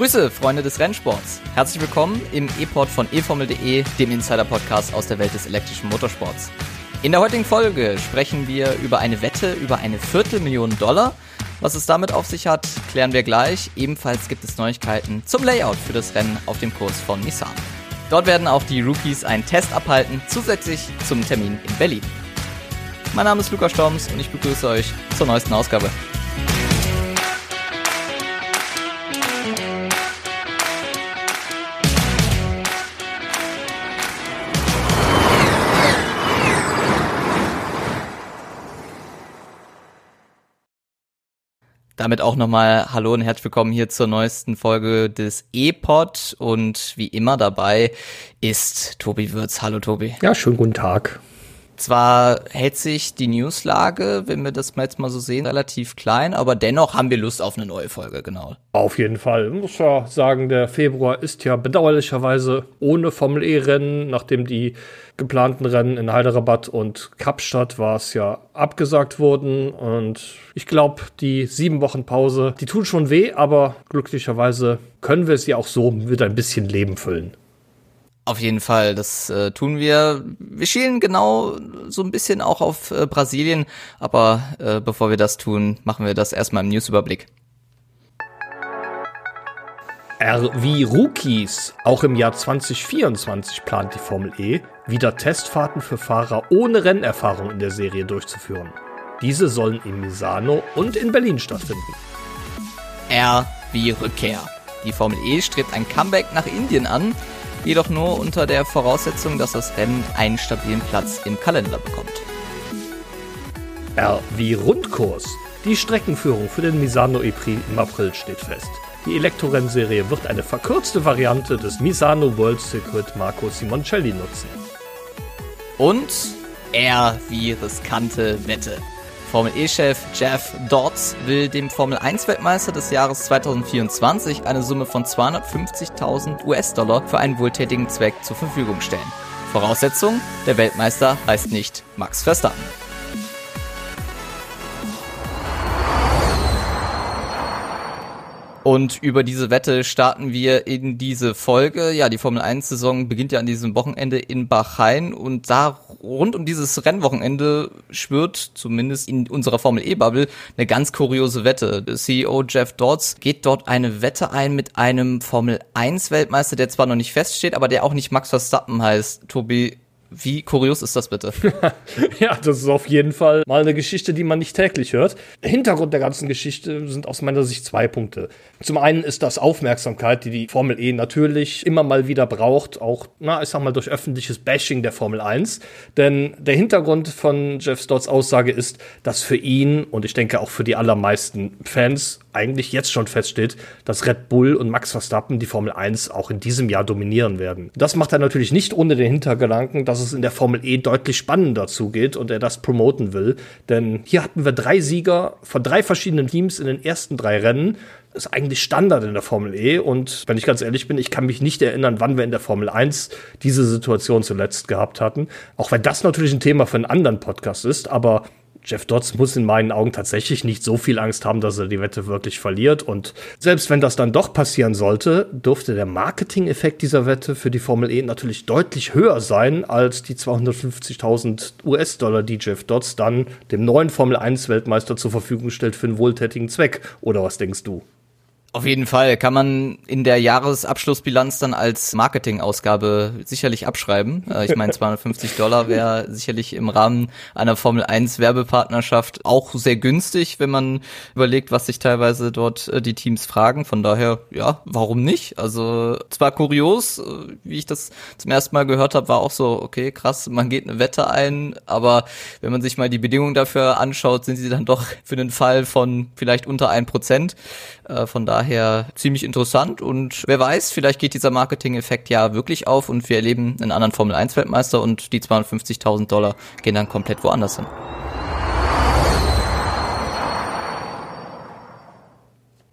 Grüße, Freunde des Rennsports. Herzlich willkommen im E-Port von eFormel.de, dem Insider-Podcast aus der Welt des elektrischen Motorsports. In der heutigen Folge sprechen wir über eine Wette über eine Viertelmillion Dollar. Was es damit auf sich hat, klären wir gleich. Ebenfalls gibt es Neuigkeiten zum Layout für das Rennen auf dem Kurs von Nissan. Dort werden auch die Rookies einen Test abhalten, zusätzlich zum Termin in Berlin. Mein Name ist Lukas Storms und ich begrüße euch zur neuesten Ausgabe. Damit auch nochmal Hallo und herzlich willkommen hier zur neuesten Folge des E-Pod und wie immer dabei ist Tobi Würz. Hallo Tobi. Ja, schönen guten Tag. Zwar hält sich die Newslage, wenn wir das mal jetzt mal so sehen, relativ klein, aber dennoch haben wir Lust auf eine neue Folge, genau. Auf jeden Fall. Ich muss ja sagen, der Februar ist ja bedauerlicherweise ohne Formel E-Rennen, nachdem die geplanten Rennen in Hyderabad und Kapstadt war es ja abgesagt wurden. Und ich glaube, die sieben Wochen Pause, die tun schon weh, aber glücklicherweise können wir es ja auch so mit ein bisschen Leben füllen. Auf jeden Fall, das äh, tun wir. Wir schielen genau so ein bisschen auch auf äh, Brasilien, aber äh, bevor wir das tun, machen wir das erstmal im Newsüberblick. R wie Rookies. Auch im Jahr 2024 plant die Formel E, wieder Testfahrten für Fahrer ohne Rennerfahrung in der Serie durchzuführen. Diese sollen in Misano und in Berlin stattfinden. R wie Rückkehr. Die Formel E strebt ein Comeback nach Indien an, jedoch nur unter der Voraussetzung, dass das Rennen einen stabilen Platz im Kalender bekommt. R wie Rundkurs. Die Streckenführung für den Misano E-Prix im April steht fest. Die Elektrorennserie wird eine verkürzte Variante des Misano World Circuit Marco Simoncelli nutzen. Und R wie riskante Wette. Formel E-Chef Jeff Dodds will dem Formel 1-Weltmeister des Jahres 2024 eine Summe von 250.000 US-Dollar für einen wohltätigen Zweck zur Verfügung stellen. Voraussetzung, der Weltmeister heißt nicht Max Verstappen. Und über diese Wette starten wir in diese Folge. Ja, die Formel 1 Saison beginnt ja an diesem Wochenende in Bahrain und da rund um dieses Rennwochenende schwört zumindest in unserer Formel E Bubble eine ganz kuriose Wette. Der CEO Jeff Dodds geht dort eine Wette ein mit einem Formel 1 Weltmeister, der zwar noch nicht feststeht, aber der auch nicht Max Verstappen heißt. Tobi, wie kurios ist das bitte? ja, das ist auf jeden Fall mal eine Geschichte, die man nicht täglich hört. Hintergrund der ganzen Geschichte sind aus meiner Sicht zwei Punkte. Zum einen ist das Aufmerksamkeit, die die Formel E natürlich immer mal wieder braucht, auch, na, ich sag mal, durch öffentliches Bashing der Formel 1. Denn der Hintergrund von Jeff Stotts Aussage ist, dass für ihn und ich denke auch für die allermeisten Fans eigentlich jetzt schon feststeht, dass Red Bull und Max Verstappen die Formel 1 auch in diesem Jahr dominieren werden. Das macht er natürlich nicht ohne den Hintergedanken, dass es in der Formel E deutlich spannender zugeht und er das promoten will. Denn hier hatten wir drei Sieger von drei verschiedenen Teams in den ersten drei Rennen. Das ist eigentlich Standard in der Formel E. Und wenn ich ganz ehrlich bin, ich kann mich nicht erinnern, wann wir in der Formel 1 diese Situation zuletzt gehabt hatten. Auch wenn das natürlich ein Thema für einen anderen Podcast ist. Aber Jeff Dodds muss in meinen Augen tatsächlich nicht so viel Angst haben, dass er die Wette wirklich verliert. Und selbst wenn das dann doch passieren sollte, dürfte der Marketing-Effekt dieser Wette für die Formel E natürlich deutlich höher sein als die 250.000 US-Dollar, die Jeff Dodds dann dem neuen Formel 1-Weltmeister zur Verfügung stellt für einen wohltätigen Zweck. Oder was denkst du? Auf jeden Fall kann man in der Jahresabschlussbilanz dann als Marketingausgabe sicherlich abschreiben. Äh, ich meine, 250 Dollar wäre sicherlich im Rahmen einer Formel 1 Werbepartnerschaft auch sehr günstig, wenn man überlegt, was sich teilweise dort äh, die Teams fragen. Von daher, ja, warum nicht? Also zwar kurios, äh, wie ich das zum ersten Mal gehört habe, war auch so, okay, krass, man geht eine Wette ein, aber wenn man sich mal die Bedingungen dafür anschaut, sind sie dann doch für den Fall von vielleicht unter ein Prozent. Von daher daher ziemlich interessant und wer weiß, vielleicht geht dieser Marketing-Effekt ja wirklich auf und wir erleben einen anderen Formel 1 Weltmeister und die 250.000 Dollar gehen dann komplett woanders hin.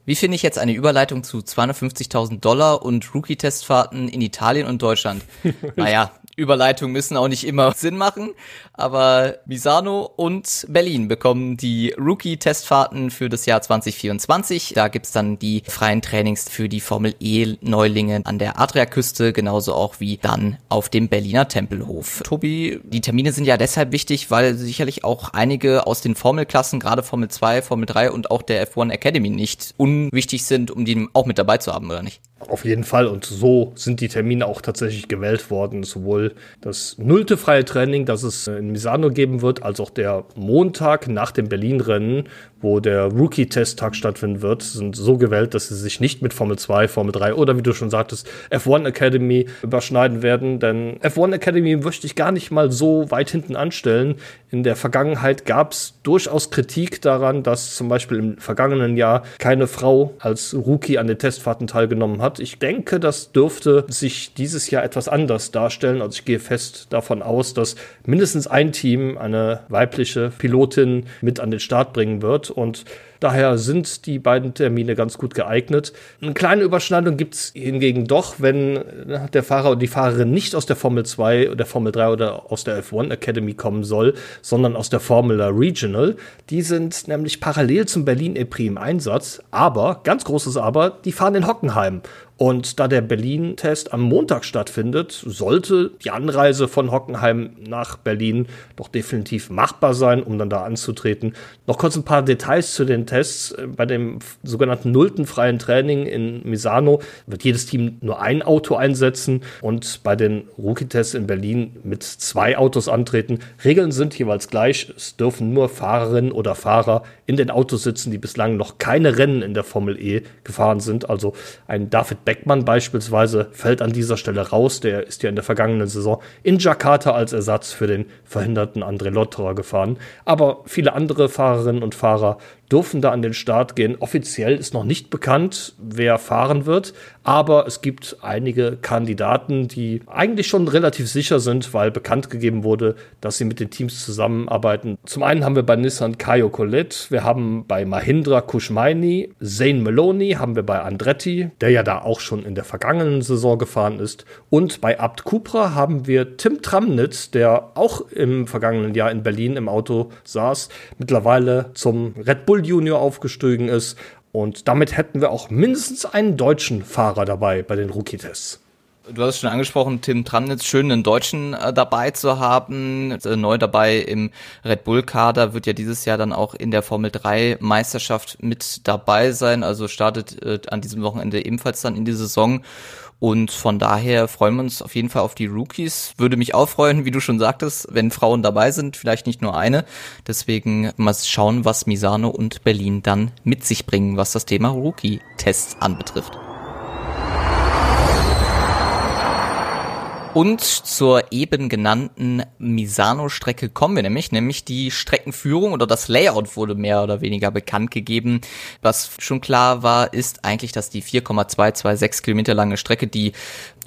Wie finde ich jetzt eine Überleitung zu 250.000 Dollar und Rookie-Testfahrten in Italien und Deutschland? naja, Überleitungen müssen auch nicht immer Sinn machen, aber Misano und Berlin bekommen die Rookie-Testfahrten für das Jahr 2024. Da gibt's dann die freien Trainings für die Formel E-Neulinge an der Adriaküste, genauso auch wie dann auf dem Berliner Tempelhof. Tobi, die Termine sind ja deshalb wichtig, weil sicherlich auch einige aus den Formelklassen, gerade Formel 2, Formel 3 und auch der F1 Academy nicht unwichtig sind, um die auch mit dabei zu haben, oder nicht? Auf jeden Fall. Und so sind die Termine auch tatsächlich gewählt worden. Sowohl das nullte freie Training, das es in Misano geben wird, als auch der Montag nach dem Berlin-Rennen, wo der Rookie-Testtag stattfinden wird, sind so gewählt, dass sie sich nicht mit Formel 2, Formel 3 oder wie du schon sagtest, F1 Academy überschneiden werden. Denn F1 Academy möchte ich gar nicht mal so weit hinten anstellen. In der Vergangenheit gab es durchaus Kritik daran, dass zum Beispiel im vergangenen Jahr keine Frau als Rookie an den Testfahrten teilgenommen hat. Ich denke, das dürfte sich dieses Jahr etwas anders darstellen. Also ich gehe fest davon aus, dass mindestens ein Team eine weibliche Pilotin mit an den Start bringen wird und Daher sind die beiden Termine ganz gut geeignet. Eine kleine Überschneidung gibt es hingegen doch, wenn der Fahrer und die Fahrerin nicht aus der Formel 2 oder Formel 3 oder aus der F1 Academy kommen soll, sondern aus der Formula Regional. Die sind nämlich parallel zum Berlin E-Prix im Einsatz, aber, ganz großes Aber, die fahren in Hockenheim. Und da der Berlin-Test am Montag stattfindet, sollte die Anreise von Hockenheim nach Berlin doch definitiv machbar sein, um dann da anzutreten. Noch kurz ein paar Details zu den Tests. Bei dem sogenannten nullten freien Training in Misano wird jedes Team nur ein Auto einsetzen und bei den Rookie-Tests in Berlin mit zwei Autos antreten. Regeln sind jeweils gleich. Es dürfen nur Fahrerinnen oder Fahrer in den Autos sitzen, die bislang noch keine Rennen in der Formel E gefahren sind. Also ein David Beckmann beispielsweise fällt an dieser Stelle raus. Der ist ja in der vergangenen Saison in Jakarta als Ersatz für den verhinderten André Lotterer gefahren. Aber viele andere Fahrerinnen und Fahrer dürfen da an den Start gehen. Offiziell ist noch nicht bekannt, wer fahren wird, aber es gibt einige Kandidaten, die eigentlich schon relativ sicher sind, weil bekannt gegeben wurde, dass sie mit den Teams zusammenarbeiten. Zum einen haben wir bei Nissan Kayo Colette, wir haben bei Mahindra Kushmaini, Zane Maloney haben wir bei Andretti, der ja da auch schon in der vergangenen Saison gefahren ist, und bei Abt Cupra haben wir Tim Tramnitz, der auch im vergangenen Jahr in Berlin im Auto saß, mittlerweile zum Red Bull Bull Junior aufgestiegen ist. Und damit hätten wir auch mindestens einen deutschen Fahrer dabei bei den Rookie-Tests. Du hast schon angesprochen, Tim Tramnitz, schön einen Deutschen äh, dabei zu haben. Äh, neu dabei im Red Bull-Kader, wird ja dieses Jahr dann auch in der Formel 3 Meisterschaft mit dabei sein. Also startet äh, an diesem Wochenende ebenfalls dann in die Saison. Und von daher freuen wir uns auf jeden Fall auf die Rookies. Würde mich auch freuen, wie du schon sagtest, wenn Frauen dabei sind, vielleicht nicht nur eine. Deswegen mal schauen, was Misano und Berlin dann mit sich bringen, was das Thema Rookie-Tests anbetrifft. Und zur eben genannten Misano-Strecke kommen wir nämlich, nämlich die Streckenführung oder das Layout wurde mehr oder weniger bekannt gegeben. Was schon klar war, ist eigentlich, dass die 4,226 Kilometer lange Strecke, die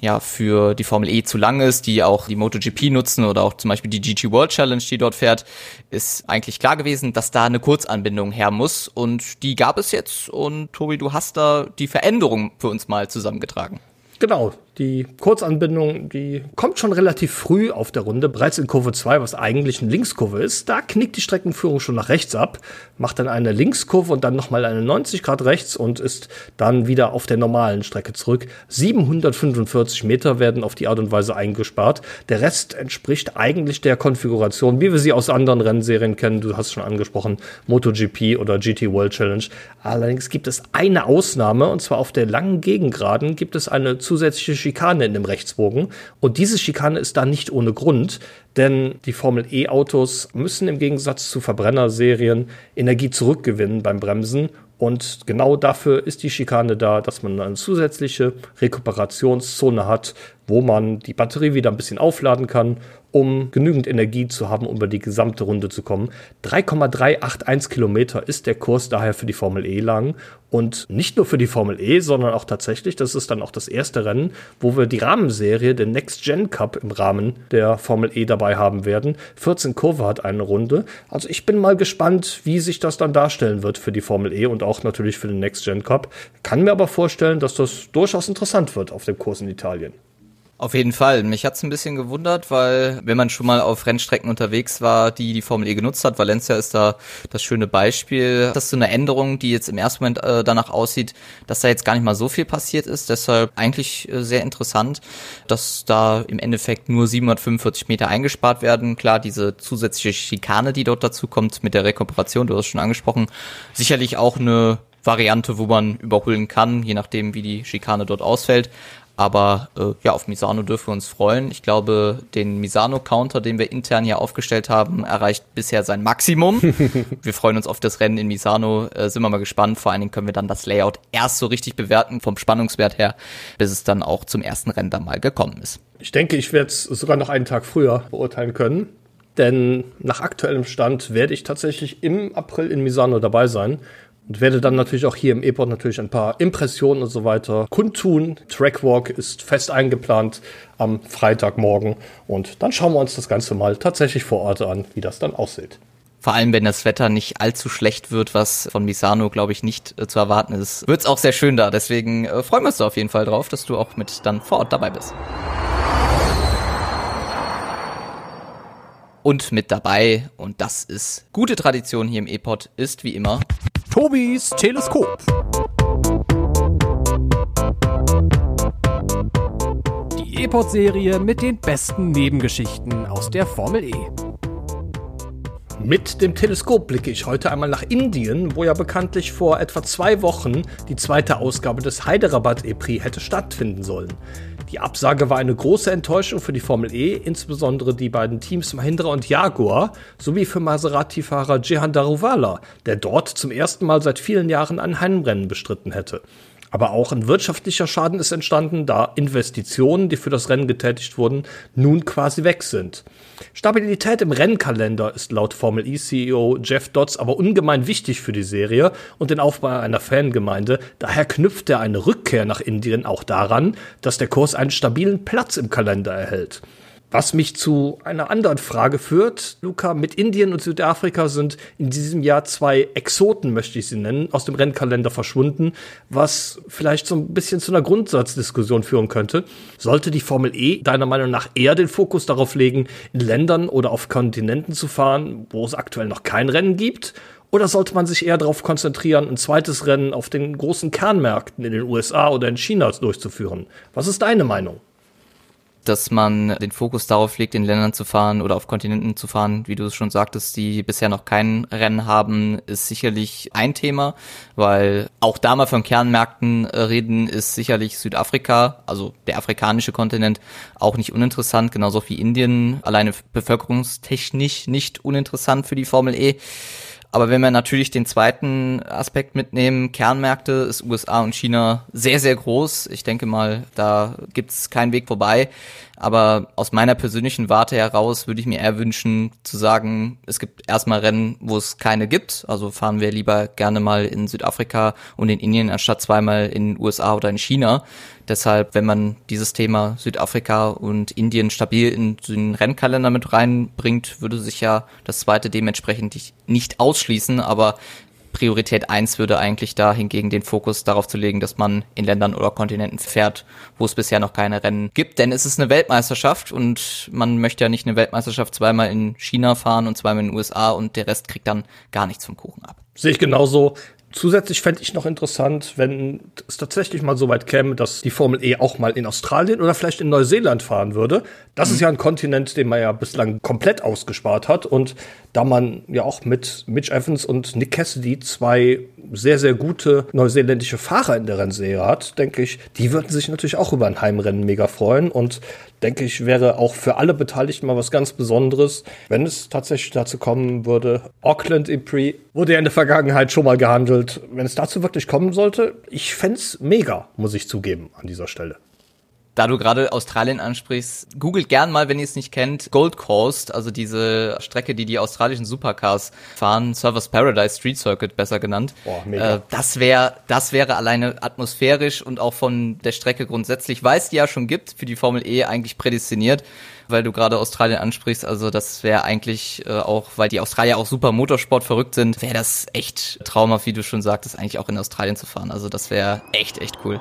ja für die Formel E zu lang ist, die auch die MotoGP nutzen oder auch zum Beispiel die GG World Challenge, die dort fährt, ist eigentlich klar gewesen, dass da eine Kurzanbindung her muss und die gab es jetzt und Tobi, du hast da die Veränderung für uns mal zusammengetragen. Genau, die Kurzanbindung, die kommt schon relativ früh auf der Runde, bereits in Kurve 2, was eigentlich eine Linkskurve ist. Da knickt die Streckenführung schon nach rechts ab, macht dann eine Linkskurve und dann nochmal eine 90 Grad rechts und ist dann wieder auf der normalen Strecke zurück. 745 Meter werden auf die Art und Weise eingespart. Der Rest entspricht eigentlich der Konfiguration, wie wir sie aus anderen Rennserien kennen. Du hast schon angesprochen, MotoGP oder GT World Challenge. Allerdings gibt es eine Ausnahme und zwar auf der langen Gegengraden gibt es eine zusätzliche Schikane in dem Rechtsbogen. Und diese Schikane ist da nicht ohne Grund, denn die Formel E-Autos müssen im Gegensatz zu Verbrennerserien Energie zurückgewinnen beim Bremsen. Und genau dafür ist die Schikane da, dass man eine zusätzliche Rekuperationszone hat, wo man die Batterie wieder ein bisschen aufladen kann, um genügend Energie zu haben, um über die gesamte Runde zu kommen. 3,381 Kilometer ist der Kurs daher für die Formel E lang. Und nicht nur für die Formel E, sondern auch tatsächlich, das ist dann auch das erste Rennen, wo wir die Rahmenserie, den Next Gen Cup im Rahmen der Formel E dabei haben werden. 14 Kurve hat eine Runde. Also ich bin mal gespannt, wie sich das dann darstellen wird für die Formel E und auch natürlich für den Next Gen Cup. Kann mir aber vorstellen, dass das durchaus interessant wird auf dem Kurs in Italien. Auf jeden Fall. Mich hat's ein bisschen gewundert, weil wenn man schon mal auf Rennstrecken unterwegs war, die die Formel E genutzt hat, Valencia ist da das schöne Beispiel. Das ist so eine Änderung, die jetzt im ersten Moment äh, danach aussieht, dass da jetzt gar nicht mal so viel passiert ist. Deshalb eigentlich äh, sehr interessant, dass da im Endeffekt nur 745 Meter eingespart werden. Klar, diese zusätzliche Schikane, die dort dazu kommt mit der Rekuperation, du hast es schon angesprochen, sicherlich auch eine Variante, wo man überholen kann, je nachdem, wie die Schikane dort ausfällt. Aber äh, ja, auf Misano dürfen wir uns freuen. Ich glaube, den Misano-Counter, den wir intern hier aufgestellt haben, erreicht bisher sein Maximum. wir freuen uns auf das Rennen in Misano. Äh, sind wir mal gespannt. Vor allen Dingen können wir dann das Layout erst so richtig bewerten vom Spannungswert her, bis es dann auch zum ersten Rennen dann mal gekommen ist. Ich denke, ich werde es sogar noch einen Tag früher beurteilen können. Denn nach aktuellem Stand werde ich tatsächlich im April in Misano dabei sein und werde dann natürlich auch hier im E-Port natürlich ein paar Impressionen und so weiter kundtun. Trackwalk ist fest eingeplant am Freitagmorgen und dann schauen wir uns das Ganze mal tatsächlich vor Ort an, wie das dann aussieht. Vor allem, wenn das Wetter nicht allzu schlecht wird, was von Misano, glaube ich, nicht äh, zu erwarten ist, wird's auch sehr schön da. Deswegen äh, freuen wir uns da auf jeden Fall drauf, dass du auch mit dann vor Ort dabei bist. Und mit dabei, und das ist gute Tradition hier im E-Pod, ist wie immer Tobis Teleskop. Die E-Pod-Serie mit den besten Nebengeschichten aus der Formel E. Mit dem Teleskop blicke ich heute einmal nach Indien, wo ja bekanntlich vor etwa zwei Wochen die zweite Ausgabe des Hyderabad E-Prix hätte stattfinden sollen. Die Absage war eine große Enttäuschung für die Formel E, insbesondere die beiden Teams Mahindra und Jaguar, sowie für Maserati-Fahrer Jehan Daruvala, der dort zum ersten Mal seit vielen Jahren ein Heimrennen bestritten hätte. Aber auch ein wirtschaftlicher Schaden ist entstanden, da Investitionen, die für das Rennen getätigt wurden, nun quasi weg sind. Stabilität im Rennkalender ist laut Formel E CEO Jeff Dodds aber ungemein wichtig für die Serie und den Aufbau einer Fangemeinde. Daher knüpft er eine Rückkehr nach Indien auch daran, dass der Kurs einen stabilen Platz im Kalender erhält. Was mich zu einer anderen Frage führt, Luca, mit Indien und Südafrika sind in diesem Jahr zwei Exoten, möchte ich sie nennen, aus dem Rennkalender verschwunden, was vielleicht so ein bisschen zu einer Grundsatzdiskussion führen könnte. Sollte die Formel E deiner Meinung nach eher den Fokus darauf legen, in Ländern oder auf Kontinenten zu fahren, wo es aktuell noch kein Rennen gibt? Oder sollte man sich eher darauf konzentrieren, ein zweites Rennen auf den großen Kernmärkten in den USA oder in China durchzuführen? Was ist deine Meinung? Dass man den Fokus darauf legt, in Ländern zu fahren oder auf Kontinenten zu fahren, wie du es schon sagtest, die bisher noch kein Rennen haben, ist sicherlich ein Thema, weil auch da mal von Kernmärkten äh, reden, ist sicherlich Südafrika, also der afrikanische Kontinent, auch nicht uninteressant, genauso wie Indien, alleine bevölkerungstechnisch nicht uninteressant für die Formel E. Aber wenn wir natürlich den zweiten Aspekt mitnehmen, Kernmärkte ist USA und China sehr, sehr groß. Ich denke mal, da gibt's keinen Weg vorbei. Aber aus meiner persönlichen Warte heraus würde ich mir eher wünschen zu sagen, es gibt erstmal Rennen, wo es keine gibt. Also fahren wir lieber gerne mal in Südafrika und in Indien anstatt zweimal in den USA oder in China. Deshalb, wenn man dieses Thema Südafrika und Indien stabil in den Rennkalender mit reinbringt, würde sich ja das zweite dementsprechend nicht ausschließen. Aber Priorität eins würde eigentlich da hingegen den Fokus darauf zu legen, dass man in Ländern oder Kontinenten fährt, wo es bisher noch keine Rennen gibt. Denn es ist eine Weltmeisterschaft und man möchte ja nicht eine Weltmeisterschaft zweimal in China fahren und zweimal in den USA und der Rest kriegt dann gar nichts vom Kuchen ab. Sehe ich genauso. Zusätzlich fände ich noch interessant, wenn es tatsächlich mal so weit käme, dass die Formel E auch mal in Australien oder vielleicht in Neuseeland fahren würde. Das mhm. ist ja ein Kontinent, den man ja bislang komplett ausgespart hat. Und da man ja auch mit Mitch Evans und Nick Cassidy zwei sehr, sehr gute neuseeländische Fahrer in der Rennserie hat, denke ich, die würden sich natürlich auch über ein Heimrennen mega freuen. Und denke ich, wäre auch für alle Beteiligten mal was ganz Besonderes, wenn es tatsächlich dazu kommen würde. Auckland Prix wurde ja in der Vergangenheit schon mal gehandelt. Wenn es dazu wirklich kommen sollte, ich fände mega, muss ich zugeben, an dieser Stelle. Da du gerade Australien ansprichst, googelt gern mal, wenn ihr es nicht kennt, Gold Coast, also diese Strecke, die die australischen Supercars fahren, Surfers Paradise Street Circuit besser genannt. Boah, mega. Äh, das wäre, das wäre alleine atmosphärisch und auch von der Strecke grundsätzlich, weil es die ja schon gibt, für die Formel E eigentlich prädestiniert, weil du gerade Australien ansprichst. Also das wäre eigentlich äh, auch, weil die Australier auch super Motorsport verrückt sind, wäre das echt traumhaft, wie du schon sagtest, eigentlich auch in Australien zu fahren. Also das wäre echt, echt cool.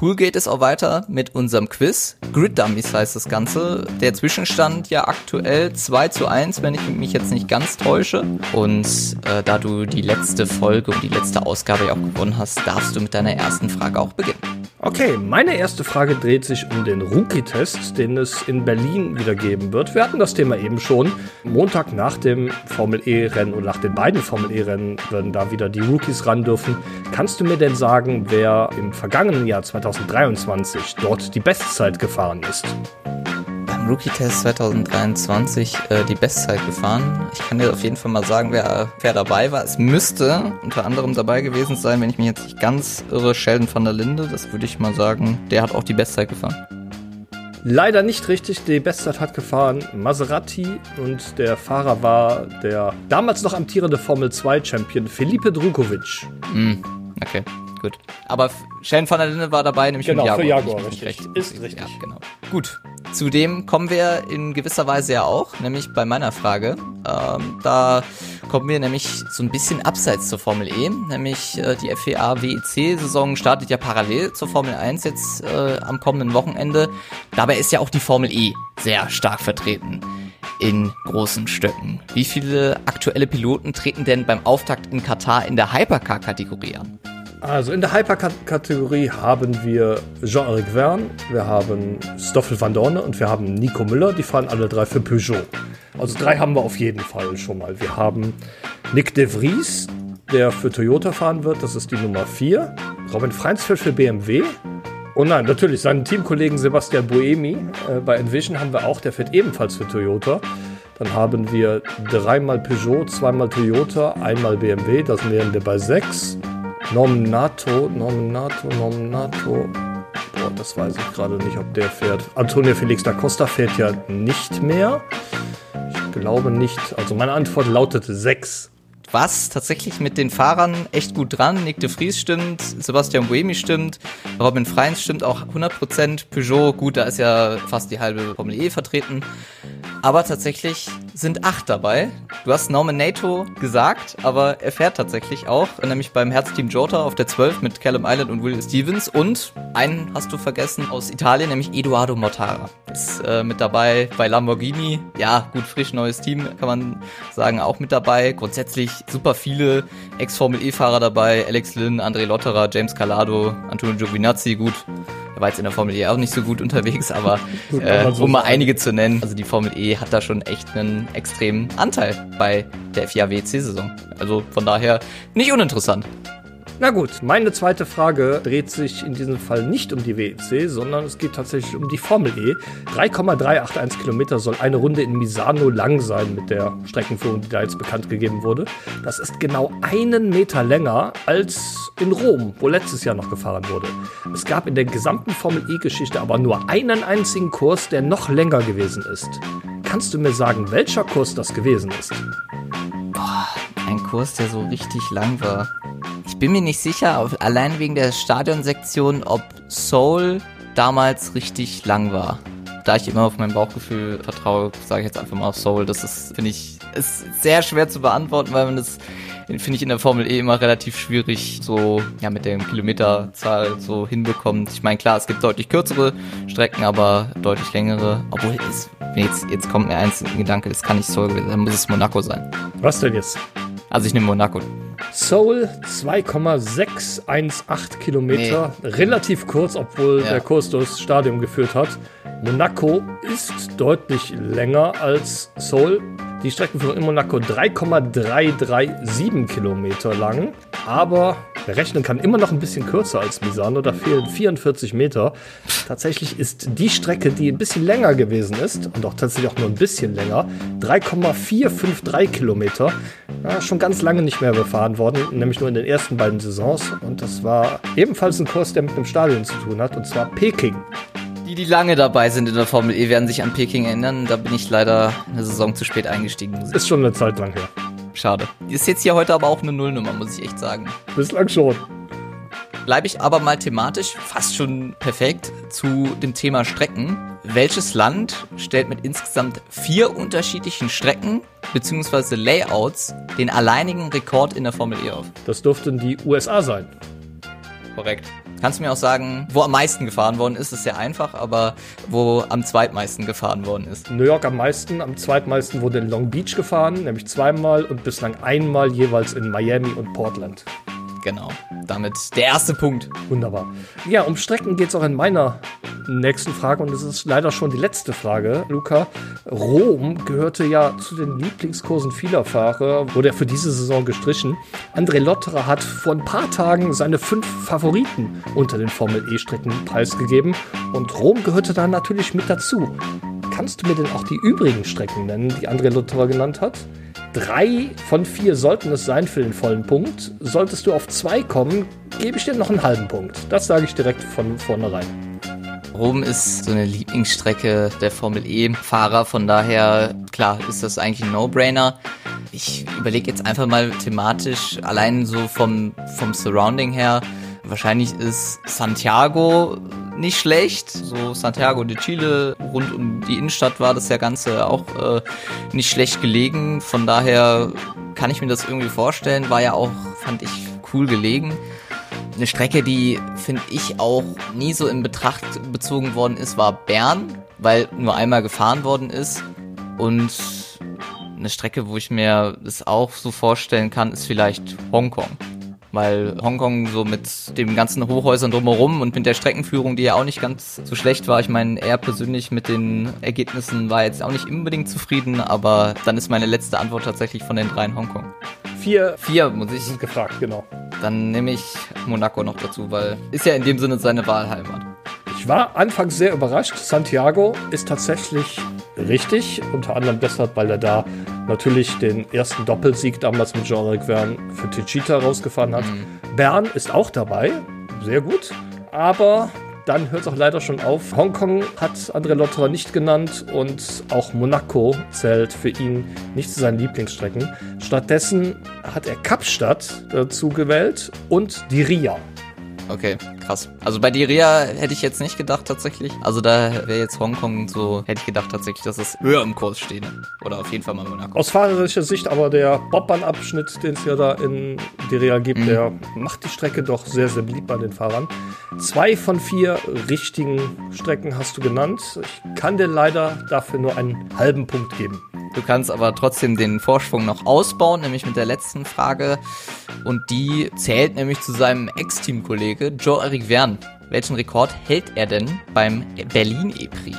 Cool geht es auch weiter mit unserem Quiz. Grid Dummies heißt das Ganze. Der Zwischenstand ja aktuell 2 zu 1, wenn ich mich jetzt nicht ganz täusche. Und äh, da du die letzte Folge und die letzte Ausgabe ja auch gewonnen hast, darfst du mit deiner ersten Frage auch beginnen. Okay, meine erste Frage dreht sich um den Rookie-Test, den es in Berlin wieder geben wird. Wir hatten das Thema eben schon. Montag nach dem Formel E-Rennen und nach den beiden Formel E-Rennen werden da wieder die Rookies ran dürfen. Kannst du mir denn sagen, wer im vergangenen Jahr 2023 dort die Bestzeit gefahren ist? Beim Rookie-Test 2023 äh, die Bestzeit gefahren. Ich kann dir auf jeden Fall mal sagen, wer, wer dabei war. Es müsste unter anderem dabei gewesen sein, wenn ich mich jetzt nicht ganz irre, Sheldon van der Linde. Das würde ich mal sagen. Der hat auch die Bestzeit gefahren. Leider nicht richtig. Die Bestzeit hat gefahren Maserati und der Fahrer war der damals noch amtierende Formel 2 Champion Felipe Drukovic. Hm, okay, gut. Aber Sheldon van der Linde war dabei, nämlich Genau, Jaguar. für Jaguar, richtig. recht- Ist richtig. Ja, genau. Gut. Zudem kommen wir in gewisser Weise ja auch, nämlich bei meiner Frage. Ähm, da kommen wir nämlich so ein bisschen abseits zur Formel E, nämlich äh, die FEA WEC-Saison startet ja parallel zur Formel 1 jetzt äh, am kommenden Wochenende. Dabei ist ja auch die Formel E sehr stark vertreten in großen Stöcken. Wie viele aktuelle Piloten treten denn beim Auftakt in Katar in der Hypercar-Kategorie an? Also in der Hyper-Kategorie haben wir Jean-Eric Verne, wir haben Stoffel van Dorne und wir haben Nico Müller. Die fahren alle drei für Peugeot. Also drei haben wir auf jeden Fall schon mal. Wir haben Nick de Vries, der für Toyota fahren wird. Das ist die Nummer 4. Robin Freinsfeld für BMW. Oh nein, natürlich, seinen Teamkollegen Sebastian Buemi äh, bei Envision haben wir auch. Der fährt ebenfalls für Toyota. Dann haben wir dreimal Peugeot, zweimal Toyota, einmal BMW. Das wären wir bei sechs. Nominato, Nominato, Nominato. Boah, das weiß ich gerade nicht, ob der fährt. Antonio Felix da Costa fährt ja nicht mehr. Ich glaube nicht. Also meine Antwort lautete 6. was tatsächlich mit den Fahrern echt gut dran. Nick de Vries stimmt, Sebastian Buemi stimmt, Robin Freins stimmt auch 100%. Peugeot, gut, da ist ja fast die halbe Formel E vertreten. Aber tatsächlich sind acht dabei. Du hast Nominato gesagt, aber er fährt tatsächlich auch, nämlich beim Herzteam Jota auf der 12 mit Callum Island und Will Stevens. Und einen hast du vergessen aus Italien, nämlich Eduardo Mortara. Ist äh, mit dabei bei Lamborghini. Ja, gut, frisch neues Team, kann man sagen, auch mit dabei. Grundsätzlich super viele Ex-Formel-E-Fahrer dabei. Alex Lynn, André Lotterer, James Calado, Antonio Giovinazzi, gut. Er war jetzt in der Formel E auch nicht so gut unterwegs, aber äh, um mal einige zu nennen, also die Formel E hat da schon echt einen extremen Anteil bei der FIA WEC-Saison. Also von daher nicht uninteressant. Na gut, meine zweite Frage dreht sich in diesem Fall nicht um die WEC, sondern es geht tatsächlich um die Formel E. 3,381 Kilometer soll eine Runde in Misano lang sein mit der Streckenführung, die da jetzt bekannt gegeben wurde. Das ist genau einen Meter länger als in Rom, wo letztes Jahr noch gefahren wurde. Es gab in der gesamten Formel E-Geschichte aber nur einen einzigen Kurs, der noch länger gewesen ist. Kannst du mir sagen, welcher Kurs das gewesen ist? Ein Kurs, der so richtig lang war. Ich bin mir nicht sicher, auf, allein wegen der Stadionsektion, ob Seoul damals richtig lang war. Da ich immer auf mein Bauchgefühl vertraue, sage ich jetzt einfach mal auf Seoul. Das ist, finde ich, ist sehr schwer zu beantworten, weil man das, finde ich, in der Formel E immer relativ schwierig so, ja, mit der Kilometerzahl so hinbekommt. Ich meine, klar, es gibt deutlich kürzere Strecken, aber deutlich längere. Obwohl, es, jetzt, jetzt kommt mir eins in den Gedanke, es kann nicht sein, dann muss es Monaco sein. Was denn jetzt? Also ich nehme Monaco. Seoul 2,618 Kilometer. Relativ kurz, obwohl Ja. der Kurs durchs Stadion geführt hat. Monaco ist deutlich länger als Seoul. Die Streckenführung in Monaco 3,337 Kilometer lang. Aber rechnen kann, immer noch ein bisschen kürzer als Misano, da fehlen 44 Meter. Tatsächlich ist die Strecke, die ein bisschen länger gewesen ist, und auch tatsächlich auch nur ein bisschen länger, 3,453 Kilometer, ja, schon ganz lange nicht mehr befahren worden, nämlich nur in den ersten beiden Saisons. Und das war ebenfalls ein Kurs, der mit dem Stadion zu tun hat, und zwar Peking. Die, die lange dabei sind in der Formel E, werden sich an Peking erinnern. Da bin ich leider eine Saison zu spät eingestiegen. Ist schon eine Zeit lang her. Schade. Ist jetzt hier heute aber auch eine Nullnummer, muss ich echt sagen. Bislang schon. Bleibe ich aber mal thematisch fast schon perfekt zu dem Thema Strecken. Welches Land stellt mit insgesamt vier unterschiedlichen Strecken bzw. Layouts den alleinigen Rekord in der Formel E auf? Das dürften die USA sein. Korrekt. Kannst du mir auch sagen, wo am meisten gefahren worden ist, ist sehr einfach, aber wo am zweitmeisten gefahren worden ist. New York am meisten, am zweitmeisten wurde in Long Beach gefahren, nämlich zweimal und bislang einmal jeweils in Miami und Portland. Genau. Damit der erste Punkt. Wunderbar. Ja, um Strecken geht es auch in meiner nächsten Frage und es ist leider schon die letzte Frage, Luca. Rom gehörte ja zu den Lieblingskursen vieler Fahrer, wurde er für diese Saison gestrichen. André Lotterer hat vor ein paar Tagen seine fünf Favoriten unter den Formel E-Strecken preisgegeben und Rom gehörte da natürlich mit dazu. Kannst du mir denn auch die übrigen Strecken nennen, die André Lotterer genannt hat? Drei von vier sollten es sein für den vollen Punkt. Solltest du auf zwei kommen, gebe ich dir noch einen halben Punkt. Das sage ich direkt von vornherein. Rom ist so eine Lieblingsstrecke der Formel E-Fahrer, von daher, klar, ist das eigentlich ein No-Brainer. Ich überlege jetzt einfach mal thematisch, allein so vom, vom Surrounding her, wahrscheinlich ist Santiago nicht schlecht. So Santiago de Chile, rund um die Innenstadt war das ja Ganze auch äh, nicht schlecht gelegen. Von daher kann ich mir das irgendwie vorstellen. War ja auch, fand ich, cool gelegen. Eine Strecke, die, finde ich, auch nie so in Betracht bezogen worden ist, war Bern, weil nur einmal gefahren worden ist. Und eine Strecke, wo ich mir das auch so vorstellen kann, ist vielleicht Hongkong weil Hongkong so mit den ganzen Hochhäusern drumherum und mit der Streckenführung, die ja auch nicht ganz so schlecht war. Ich meine, er persönlich mit den Ergebnissen war jetzt auch nicht unbedingt zufrieden, aber dann ist meine letzte Antwort tatsächlich von den dreien Hongkong. Vier, Vier muss ich. sind gefragt, genau. Dann nehme ich Monaco noch dazu, weil ist ja in dem Sinne seine Wahlheimat. Ich war anfangs sehr überrascht. Santiago ist tatsächlich richtig, unter anderem deshalb, weil er da natürlich den ersten Doppelsieg damals mit Jean-Luc Verne für Tichita rausgefahren hat. Bern ist auch dabei, sehr gut, aber dann hört es auch leider schon auf. Hongkong hat André Lotterer nicht genannt und auch Monaco zählt für ihn nicht zu seinen Lieblingsstrecken. Stattdessen hat er Kapstadt dazu gewählt und die Ria. Okay, krass. Also bei Diria hätte ich jetzt nicht gedacht tatsächlich. Also da wäre jetzt Hongkong so, hätte ich gedacht tatsächlich, dass es höher im Kurs steht. Oder auf jeden Fall mal Monaco. Aus fahrerischer Sicht aber der Bobbahn-Abschnitt, den es ja da in Diria gibt, Mhm. der macht die Strecke doch sehr, sehr beliebt bei den Fahrern. Zwei von vier richtigen Strecken hast du genannt. Ich kann dir leider dafür nur einen halben Punkt geben. Du kannst aber trotzdem den Vorsprung noch ausbauen, nämlich mit der letzten Frage. Und die zählt nämlich zu seinem Ex-Teamkollege Joe-Eric Verne. Welchen Rekord hält er denn beim Berlin E-Prix?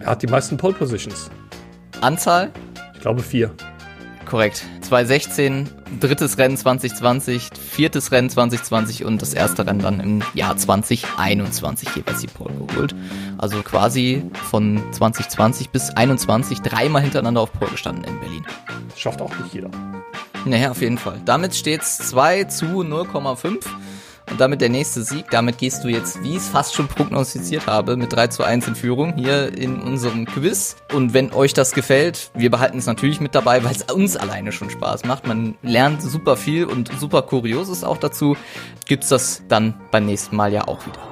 Er hat die meisten Pole Positions. Anzahl? Ich glaube vier. Korrekt. 2016, drittes Rennen 2020, viertes Rennen 2020 und das erste Rennen dann im Jahr 2021 jeweils die Pole geholt. Also quasi von 2020 bis 21 dreimal hintereinander auf Pole gestanden in Berlin. Das schafft auch nicht jeder. Naja, auf jeden Fall. Damit steht's 2 zu 0,5. Und damit der nächste Sieg. Damit gehst du jetzt, wie ich es fast schon prognostiziert habe, mit 3 zu 1 in Führung hier in unserem Quiz. Und wenn euch das gefällt, wir behalten es natürlich mit dabei, weil es uns alleine schon Spaß macht. Man lernt super viel und super Kurioses auch dazu. Gibt's das dann beim nächsten Mal ja auch wieder.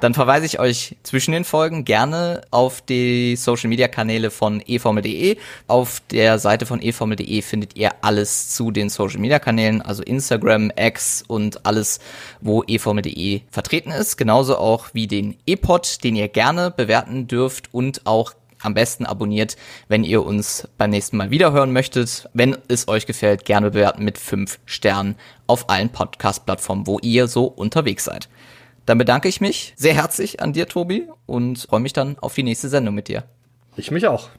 Dann verweise ich euch zwischen den Folgen gerne auf die Social Media Kanäle von eformel.de. Auf der Seite von eformel.de findet ihr alles zu den Social Media Kanälen, also Instagram, X und alles, wo eformel.de vertreten ist. Genauso auch wie den E-Pod, den ihr gerne bewerten dürft und auch am besten abonniert, wenn ihr uns beim nächsten Mal wiederhören möchtet. Wenn es euch gefällt, gerne bewerten mit fünf Sternen auf allen Podcast-Plattformen, wo ihr so unterwegs seid. Dann bedanke ich mich sehr herzlich an dir, Tobi, und freue mich dann auf die nächste Sendung mit dir. Ich mich auch.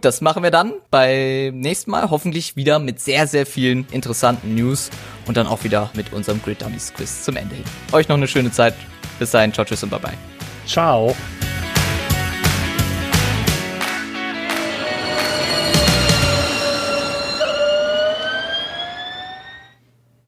das machen wir dann beim nächsten Mal. Hoffentlich wieder mit sehr, sehr vielen interessanten News und dann auch wieder mit unserem Grid Dummies Quiz zum Ende hin. Euch noch eine schöne Zeit. Bis dahin, ciao, tschüss und bye bye. Ciao.